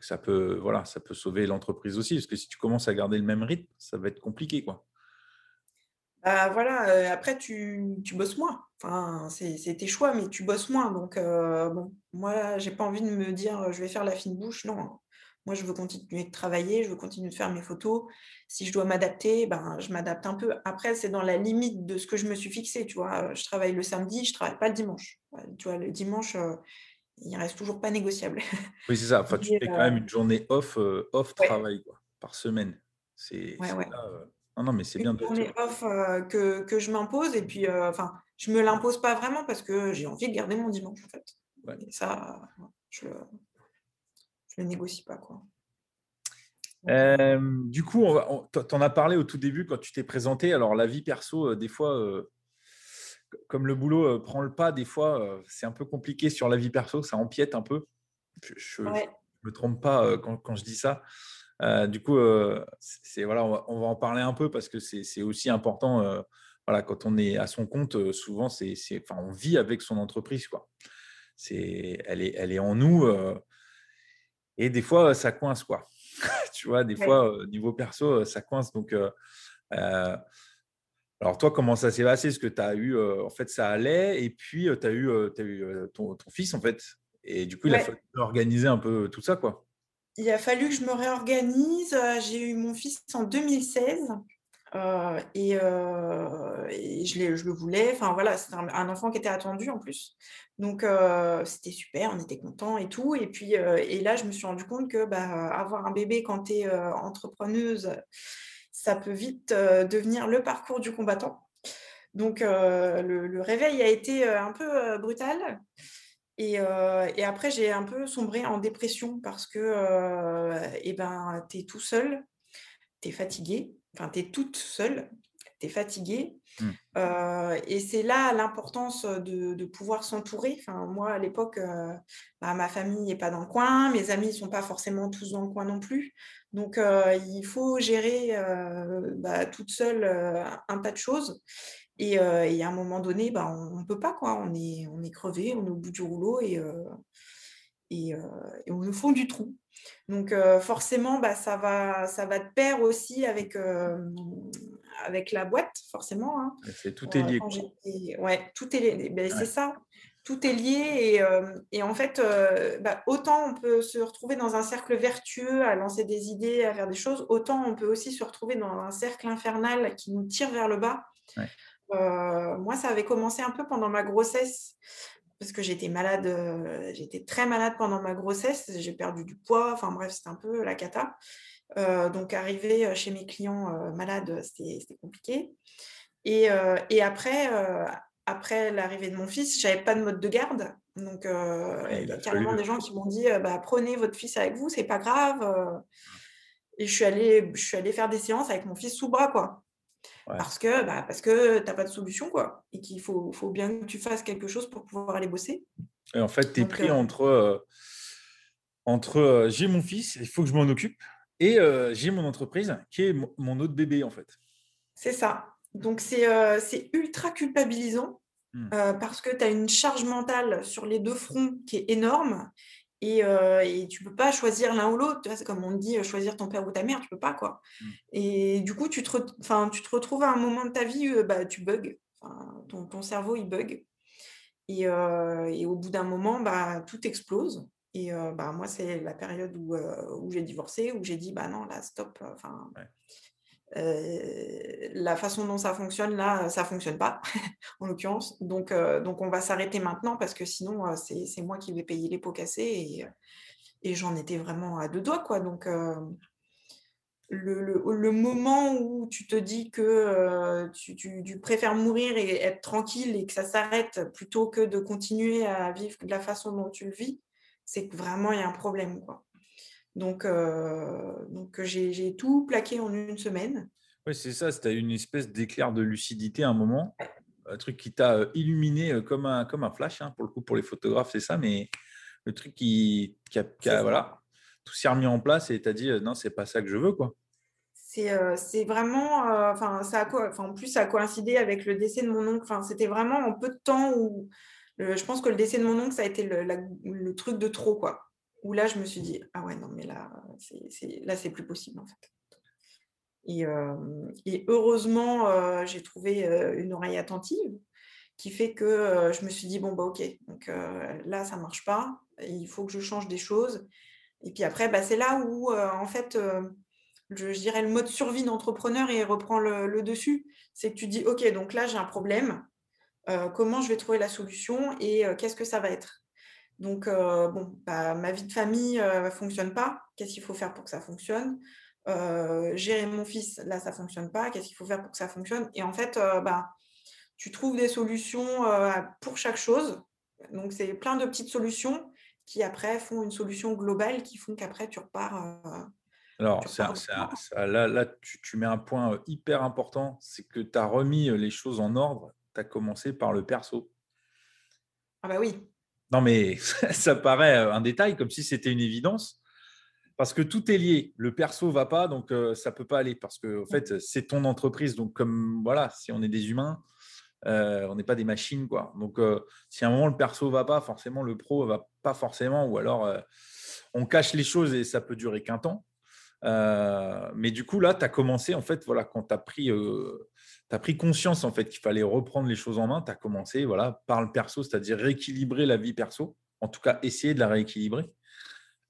ça, peut, voilà, ça peut sauver l'entreprise aussi. Parce que si tu commences à garder le même rythme, ça va être compliqué. Quoi. Bah, voilà, euh, après, tu, tu, bosses moins. Enfin, c'est tes choix, mais tu bosses moins. Donc, euh, bon, moi, j'ai pas envie de me dire je vais faire la fine bouche. Non, moi, je veux continuer de travailler, je veux continuer de faire mes photos. Si je dois m'adapter, ben, je m'adapte un peu. Après, c'est dans la limite de ce que je me suis fixé. Tu vois, je travaille le samedi, je ne travaille pas le dimanche. Tu vois, le dimanche, euh, il reste toujours pas négociable. Oui, c'est ça. Enfin, tu fais quand même une journée off, euh, off travail quoi, par semaine. C'est ouais, ouais. Euh, non, non, mais c'est bien de. Une journée off que, que, je m'impose et puis, enfin, je me l'impose pas vraiment parce que j'ai envie de garder mon dimanche en fait. Et ça, je le je ne négocie pas. Quoi. du coup, tu en as parlé au tout début quand tu t'es présenté. Alors, la vie perso, euh, des fois, euh, comme le boulot euh, prend le pas, des fois, c'est un peu compliqué sur la vie perso, ça empiète un peu. Je ne me trompe pas quand, quand, je dis ça. du coup, c'est voilà, on va, en parler un peu parce que c'est aussi important. voilà, quand on est à son compte, souvent, c'est, enfin, on vit avec son entreprise. Quoi. C'est, elle, est, elle est en nous. Et des fois, ça coince, quoi. tu vois, des fois, niveau perso, ça coince. Donc, alors toi, comment ça s'est passé? Est-ce que tu as eu, en fait, ça allait, et puis tu as eu, as eu ton, fils, en fait. Et du coup, il a fallu organiser un peu tout ça, quoi. Il a fallu que je me réorganise. J'ai eu mon fils en 2016. Euh, et, euh, je, le voulais. Enfin voilà, c'est un, enfant qui était attendu en plus. Donc euh, c'était super, on était contents et tout. Et puis et là, je me suis rendu compte que bah, avoir un bébé quand tu es entrepreneuse, ça peut vite devenir le parcours du combattant. Donc le, réveil a été un peu brutal. Et, après, j'ai un peu sombré en dépression parce que eh ben, tu es tout seul, tu es fatigué, enfin, tu es toute seule, tu es fatiguée. Mmh. Euh, et c'est là l'importance de, pouvoir s'entourer. Enfin, moi, à l'époque, euh, bah, ma famille n'est pas dans le coin, mes amis ne sont pas forcément tous dans le coin non plus. Donc, euh, il faut gérer bah, toute seule un tas de choses. Et, à un moment donné, bah, on ne peut pas, quoi. On est, on est crevé, on est au bout du rouleau et, et, et on nous fond du trou. Donc forcément, bah, ça, va, ça va de pair aussi avec, avec la boîte, forcément. Hein. C'est tout est lié. ouais, tout est lié. Ben, c'est ça. tout est lié et, en fait, bah, autant on peut se retrouver dans un cercle vertueux à lancer des idées, à faire des choses, autant on peut aussi se retrouver dans un cercle infernal qui nous tire vers le bas. moi, ça avait commencé un peu pendant ma grossesse parce que j'étais malade, j'étais très malade pendant ma grossesse, j'ai perdu du poids, enfin bref, c'était un peu la cata. donc arriver chez mes clients malades, c'était compliqué. Et, et après, après l'arrivée de mon fils, j'avais pas de mode de garde. Donc, euh, il y a carrément des gens qui m'ont dit bah, prenez votre fils avec vous, c'est pas grave. Euh. Et je suis, allée, je suis allée faire des séances avec mon fils sous bras, quoi. Parce que bah, parce que tu n'as pas de solution, quoi. Et qu'il faut, faut bien que tu fasses quelque chose pour pouvoir aller bosser. Et en fait, tu es pris euh entre, entre j'ai mon fils, il faut que je m'en occupe, et j'ai mon entreprise qui est mon autre bébé, en fait. C'est ça. Donc, c'est ultra culpabilisant mmh. parce que tu as une charge mentale sur les deux fronts qui est énorme et, tu ne peux pas choisir l'un ou l'autre. C'est comme on dit, choisir ton père ou ta mère, tu ne peux pas. quoi. Mmh. Et du coup, tu te, tu te retrouves à un moment de ta vie, bah, tu bugs. Ton, ton, cerveau, il bug. Et, au bout d'un moment, bah, tout explose. Et bah, moi, c'est la période où, où j'ai divorcé, où j'ai dit, bah non, là, stop. Enfin, la façon dont ça fonctionne, là, ça ne fonctionne pas, en l'occurrence. Donc, donc, on va s'arrêter maintenant parce que sinon, c'est moi qui vais payer les pots cassés et, j'en étais vraiment à deux doigts. Quoi. Donc, le, moment où tu te dis que tu, préfères mourir et être tranquille et que ça s'arrête plutôt que de continuer à vivre de la façon dont tu le vis, c'est que vraiment il y a un problème. Donc, euh, donc j'ai tout plaqué en une semaine. Oui, c'est ça. C'était une espèce d'éclair de lucidité à un moment. Un truc qui t'a euh, illuminé euh, comme un, comme un flash. Hein, pour le coup, pour les photographes, c'est ça. Mais le truc qui, a, voilà, tout s'est remis en place et t'as dit non, c'est pas ça que je veux. quoi. C'est vraiment, enfin, ça a quoi, en plus, ça a coïncidé avec le décès de mon oncle. Enfin, c'était vraiment en peu de temps où je pense que le décès de mon oncle, ça a été le, le truc de trop, quoi où là, je me suis dit, ah ouais, non, mais là, c'est, là, c'est plus possible, en fait. Et, heureusement, j'ai trouvé une oreille attentive qui fait que je me suis dit, bon, bah, ok, donc là, ça ne marche pas, il faut que je change des choses. Et puis après, bah, c'est là où, en fait, je, dirais le mode survie d'entrepreneur, il reprend le, le dessus. C'est que tu dis, ok, donc là, j'ai un problème, comment je vais trouver la solution et qu'est-ce que ça va être? Donc, euh, bon, bah, ma vie de famille ne euh, fonctionne pas. Qu'est-ce qu'il faut faire pour que ça fonctionne? Euh, Gérer mon fils, là, ça ne fonctionne pas. Qu'est-ce qu'il faut faire pour que ça fonctionne? Et en fait, bah, tu trouves des solutions pour chaque chose. Donc, c'est plein de petites solutions qui, après, font une solution globale qui font qu'après, tu repars. Alors, ça, là, là tu, tu, mets un point hyper important c'est que tu as remis les choses en ordre. Tu as commencé par le perso. Ah, bah oui. Non, mais ça paraît euh, un détail, comme si c'était une évidence. Parce que tout est lié. Le perso va pas, donc euh, ça peut pas aller. Parce que en fait, c'est ton entreprise. Donc, comme voilà, si on est des humains, euh, on n'est pas des machines. Quoi. Donc, si à un moment le perso va pas, forcément le pro va pas forcément. Ou alors, on cache les choses et ça peut durer qu'un temps. mais du coup, là, tu as commencé, en fait, voilà, quand tu as pris tu as pris conscience en fait qu'il fallait reprendre les choses en main, tu as commencé voilà, par le perso, c'est-à-dire rééquilibrer la vie perso, en tout cas essayer de la rééquilibrer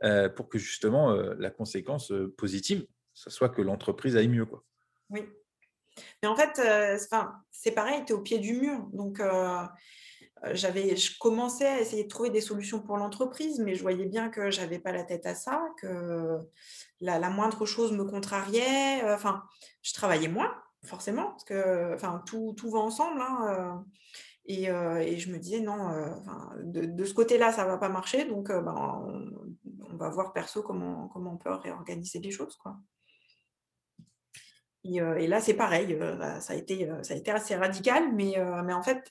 euh, pour que justement euh, la conséquence euh, positive, ce soit que l'entreprise aille mieux. Quoi. Oui. Mais en fait, c'est pareil, tu es au pied du mur. Donc, j'avais, je commençais à essayer de trouver des solutions pour l'entreprise, mais je voyais bien que je n'avais pas la tête à ça, que la, la moindre chose me contrariait. Enfin, je travaillais moins forcément, parce que enfin, tout, va ensemble. Hein, euh, et, euh, et, je me disais, non, euh, de, ce côté-là, ça ne va pas marcher, donc ben, on, va voir perso comment, comment on peut réorganiser les choses. Quoi. Et, là, c'est pareil, ça, a été, assez radical, mais, mais en fait,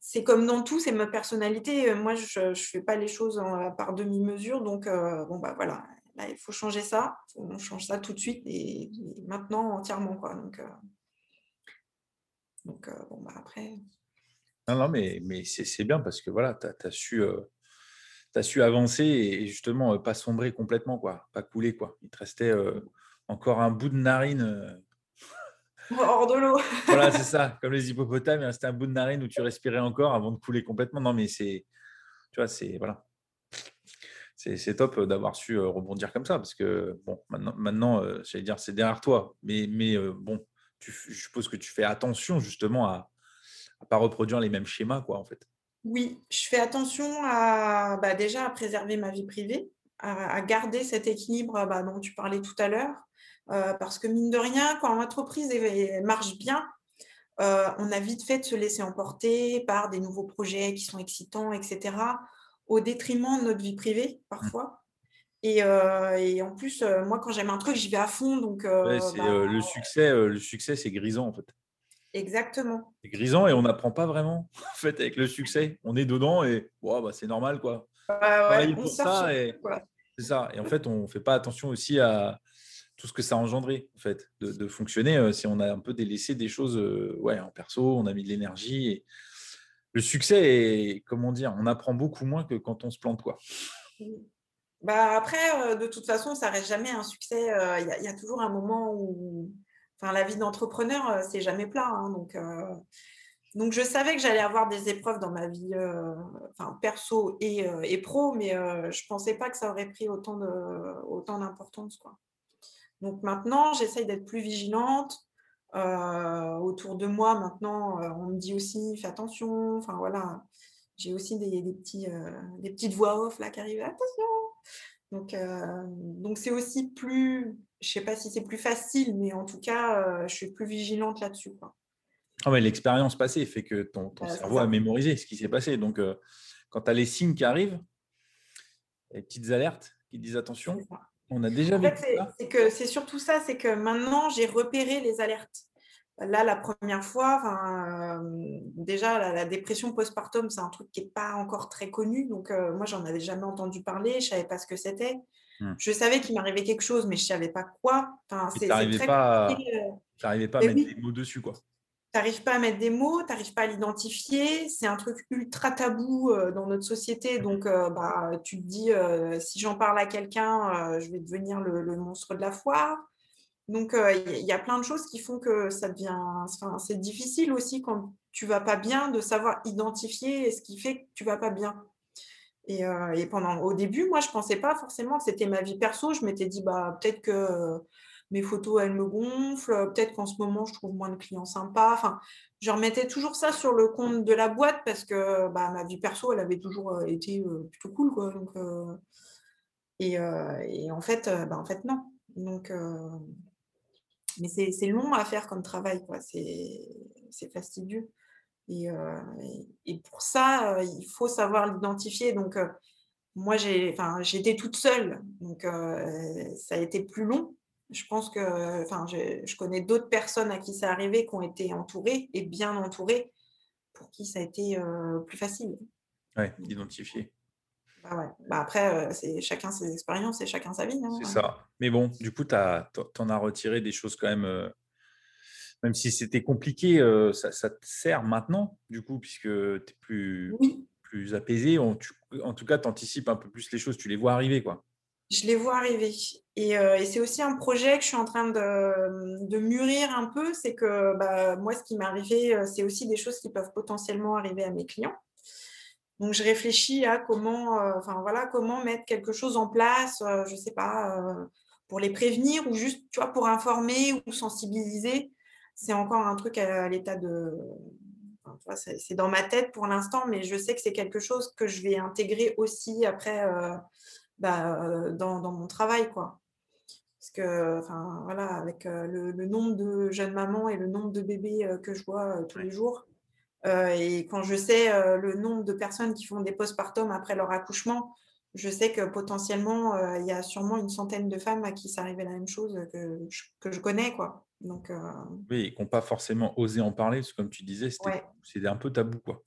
c'est comme dans tout, c'est ma personnalité. Moi, je ne fais pas les choses par demi-mesure, donc bon, bah voilà, il faut changer ça, on change ça tout de suite et, maintenant entièrement. Quoi. Donc, euh, donc euh, bon, bah, après. Non, non, mais, mais c'est bien parce que voilà, tu as, su. Euh, as su avancer et justement pas sombrer complètement, quoi, pas couler. Quoi. Il te restait encore un bout de narine hors de l'eau. voilà, c'est ça. Comme les hippopotames, il restait un bout de narine où tu respirais encore avant de couler complètement. Non, mais c'est, tu vois, c'est voilà. C'est top d'avoir su rebondir comme ça parce que bon, maintenant, maintenant j'allais dire, c'est derrière toi. Mais, mais bon, je suppose que tu fais attention justement à ne pas reproduire les mêmes schémas, quoi, en fait. Oui, je fais attention à bah, déjà à préserver ma vie privée, à, garder cet équilibre bah, dont tu parlais tout à l'heure, euh, parce que mine de rien, quand l'entreprise marche bien, euh, on a vite fait de se laisser emporter par des nouveaux projets qui sont excitants, etc., au détriment de notre vie privée parfois. Et, euh, en plus, moi, quand j'aime un truc, j'y vais à fond. Donc, bah le succès, le succès, c'est grisant en fait. Exactement. C'est grisant et on n'apprend pas vraiment. En fait, avec le succès, on est dedans et bah, c'est normal quoi. on ça et c'est ça. Et en fait, on fait pas attention aussi à tout ce que ça a engendré en fait de, fonctionner. Euh, si on a un peu délaissé des choses, euh, ouais, en perso, on a mis de l'énergie et le succès est comment dire, on apprend beaucoup moins que quand on se plante quoi. Bah après, euh, de toute façon, ça reste jamais un succès. Il y, a toujours un moment où Enfin, la vie d'entrepreneur, euh, c'est jamais plat. Hein, donc, euh, donc, je savais que j'allais avoir des épreuves dans ma vie euh, enfin, perso et, et, pro, mais je pensais pas que ça aurait pris autant, de, autant d'importance. Quoi. Donc maintenant, j'essaye d'être plus vigilante. Autour de moi, maintenant, on me dit aussi, fais attention. Enfin, voilà. J'ai aussi des, des petits, des petites voix off là qui arrivent. Attention donc, donc c'est aussi plus, je sais pas si c'est plus facile, mais en tout cas, je suis plus vigilante là-dessus. Ah l'expérience passée fait que ton, cerveau a mémorisé ce qui s'est passé. Donc, quand tu as les signes qui arrivent, les petites alertes qui disent attention, on a déjà vu. C'est que c'est surtout ça, c'est que maintenant j'ai repéré les alertes. Là, la première fois, euh, déjà, la, dépression postpartum, c'est un truc qui n'est pas encore très connu. Donc, euh, moi, j'en avais jamais entendu parler. Je ne savais pas ce que c'était. Hmm. Je savais qu'il m'arrivait quelque chose, mais je ne savais pas quoi. Enfin, tu n'arrivais pas, pas à mettre des mots dessus, quoi. Tu n'arrives pas à mettre des mots, tu n'arrives pas à l'identifier. C'est un truc ultra tabou euh, dans notre société. Donc, bah, tu te dis, si j'en parle à quelqu'un, je vais devenir le, monstre de la foire. Donc, il y a plein de choses qui font que ça devient. c'est difficile aussi quand tu vas pas bien de savoir identifier ce qui fait que tu vas pas bien. Et, pendant, au début, moi, je pensais pas forcément que c'était ma vie perso. Je m'étais dit, bah, peut-être que mes photos, elles me gonflent. Peut-être qu'en ce moment, je trouve moins de clients sympas. Enfin, je remettais toujours ça sur le compte de la boîte parce que bah, ma vie perso, elle avait toujours été plutôt cool. Quoi. et, en, fait, bah, en fait, non. Donc, mais c'est long à faire comme travail. C'est fastidieux. Euh, et, pour ça, euh, il faut savoir l'identifier. Donc, euh, moi, j'étais toute seule, donc ça a été plus long. Je pense que, enfin, je, connais d'autres personnes à qui ça arrivé qui ont été entourées et bien entourées, pour qui ça a été plus facile. Oui, d'identifier. Bah, bah après, euh, c'est chacun ses expériences et chacun sa vie. Hein, c'est ça. Mais bon, du coup, tu en as retiré des choses quand même, euh, même si c'était compliqué, euh, ça, te sert maintenant, du coup, puisque tu es plus, plus apaisé. En, en tout cas, tu anticipes un peu plus les choses, tu les vois arriver. quoi. Je les vois arriver. Et, et c'est aussi un projet que je suis en train de, mûrir un peu. C'est que bah, moi, ce qui m'est arrivé, c'est aussi des choses qui peuvent potentiellement arriver à mes clients. Donc, je réfléchis à comment, euh, voilà, comment mettre quelque chose en place, euh, je ne sais pas, euh, pour les prévenir ou juste, tu vois, pour informer ou sensibiliser. C'est encore un truc à, l'état de... c'est dans ma tête pour l'instant, mais je sais que c'est quelque chose que je vais intégrer aussi après bah, dans, mon travail, quoi. Parce que, enfin, voilà, avec le, le, nombre de jeunes mamans et le nombre de bébés que je vois tous les jours, euh, et quand je sais euh, le nombre de personnes qui font des postpartum après leur accouchement, je sais que potentiellement, euh, il y a sûrement une centaine de femmes à qui ça arrivait la même chose que je, que je connais. Quoi. Donc, Oui, et qui n'ont pas forcément osé en parler, parce que comme tu disais, c'était un peu tabou. Quoi.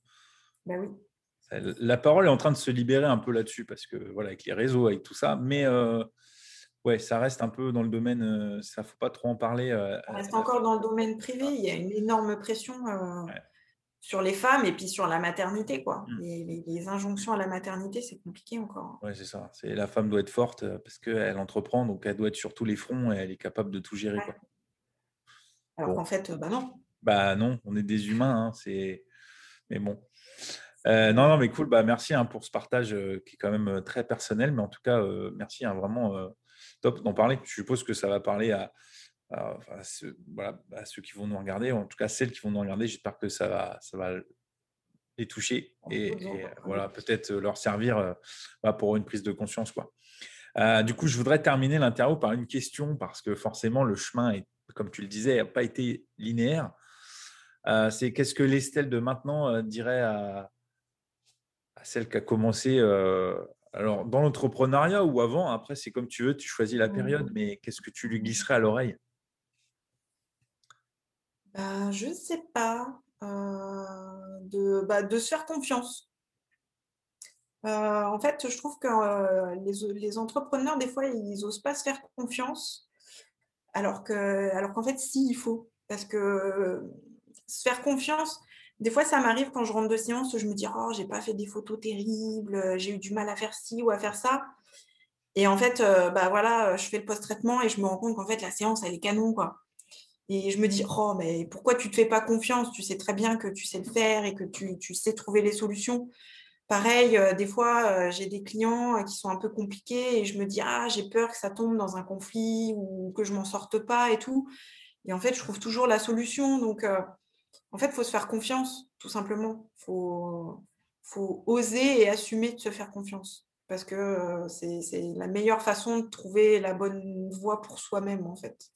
Ben oui. La parole est en train de se libérer un peu là-dessus, parce que voilà, avec les réseaux, avec tout ça, mais ouais, ça reste un peu dans le domaine, ça ne faut pas trop en parler. ça reste encore dans le domaine privé, il y a une énorme pression sur les femmes et puis sur la maternité. Quoi. Mmh. Les, injonctions à la maternité, c'est compliqué encore. Oui, c'est ça. C'est, la femme doit être forte euh, parce qu'elle entreprend, donc elle doit être sur tous les fronts et elle est capable de tout gérer. Quoi. Alors qu'en fait, bah non. Bah non, on est des humains, hein, c'est. Mais bon. Euh, non, non, mais cool. Bah, merci hein, pour ce partage euh, qui est quand même euh, très personnel. Mais en tout cas, merci, hein, vraiment top d'en parler. Je suppose que ça va parler à, ceux, qui vont nous regarder, en tout cas celles qui vont nous regarder. J'espère que ça va, ça va les toucher et, voilà, peut-être leur servir bah, pour une prise de conscience. Quoi. du coup, je voudrais terminer l'interview par une question parce que forcément, le chemin, est, comme tu le disais, n'a pas été linéaire. c'est qu'est-ce que l'Estelle de maintenant dirait à, celle qui a commencé euh, alors dans l'entrepreneuriat ou avant, après c'est comme tu veux, tu choisis la période, mmh. mais qu'est-ce que tu lui glisserais à l'oreille? Bah, Je ne sais pas. Euh, de, bah, de se faire confiance. Euh, en fait, je trouve que les, les, entrepreneurs, des fois, ils n'osent pas se faire confiance, alors qu'en alors qu'en fait, si, il faut. Parce que se faire confiance, des fois, ça m'arrive quand je rentre de séance, je me dis Oh, j'ai pas fait des photos terribles, euh, j'ai eu du mal à faire ci ou à faire ça. Et en fait, euh, bah voilà, euh, je fais le post-traitement et je me rends compte qu'en fait, la séance, elle est canon, quoi. Et je me dis Oh, mais pourquoi tu te fais pas confiance? Tu sais très bien que tu sais le faire et que tu, tu sais trouver les solutions. Pareil, des fois, j'ai des clients qui sont un peu compliqués et je me dis Ah, j'ai peur que ça tombe dans un conflit ou que je m'en sorte pas et tout. Et en fait, je trouve toujours la solution. Donc, en fait, il faut se faire confiance, tout simplement. Il faut, faut, oser et assumer de se faire confiance. Parce que euh, c'est la meilleure façon de trouver la bonne voie pour soi-même, en fait.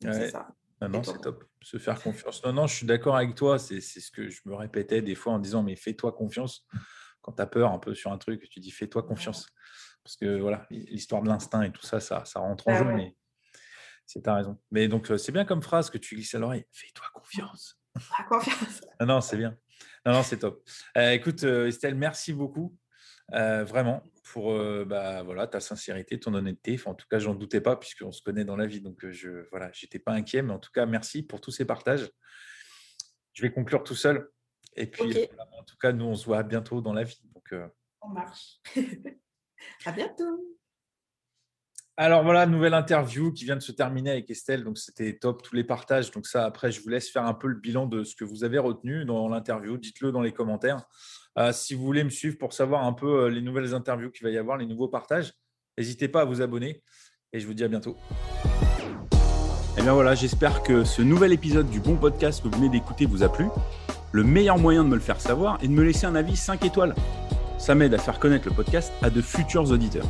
C'est ça. non, c'est top. Se faire confiance. Non, non, je suis d'accord avec toi. C'est ce que je me répétais des fois en disant, mais fais-toi confiance. Quand tu as peur un peu sur un truc, tu dis, fais-toi confiance. Parce que voilà, l'histoire de l'instinct et tout ça, ça, ça rentre en bah jeu. Mais c'est ta raison. Mais donc, c'est bien comme phrase que tu glisses à l'oreille. Fais-toi confiance. confiance. non, non, c'est bien. Non, non, c'est top. Euh, écoute, Estelle, merci beaucoup. Euh, vraiment pour bah, voilà, ta sincérité, ton honnêteté. en tout cas, j'en doutais pas puisqu'on se connaît dans la vie. Donc, je voilà, j'étais pas inquiet. Mais en tout cas, merci pour tous ces partages. Je vais conclure tout seul. Et puis, en tout cas, nous, on se voit bientôt dans la vie. Donc, On marche. à bientôt. Alors voilà, nouvelle interview qui vient de se terminer avec Estelle. Donc c'était top, tous les partages. Donc ça, après, je vous laisse faire un peu le bilan de ce que vous avez retenu dans l'interview. Dites-le dans les commentaires. Euh, si vous voulez me suivre pour savoir un peu euh, les nouvelles interviews qu'il va y avoir, les nouveaux partages, n'hésitez pas à vous abonner. Et je vous dis à bientôt. Et eh bien voilà, j'espère que ce nouvel épisode du bon podcast que vous venez d'écouter vous a plu. Le meilleur moyen de me le faire savoir est de me laisser un avis 5 étoiles. Ça m'aide à faire connaître le podcast à de futurs auditeurs.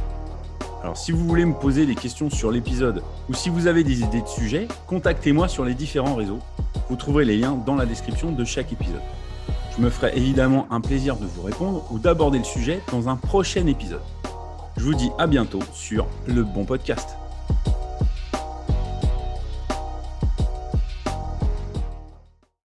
Alors si vous voulez me poser des questions sur l'épisode ou si vous avez des idées de sujets, contactez-moi sur les différents réseaux. Vous trouverez les liens dans la description de chaque épisode. Je me ferai évidemment un plaisir de vous répondre ou d'aborder le sujet dans un prochain épisode. Je vous dis à bientôt sur le bon podcast.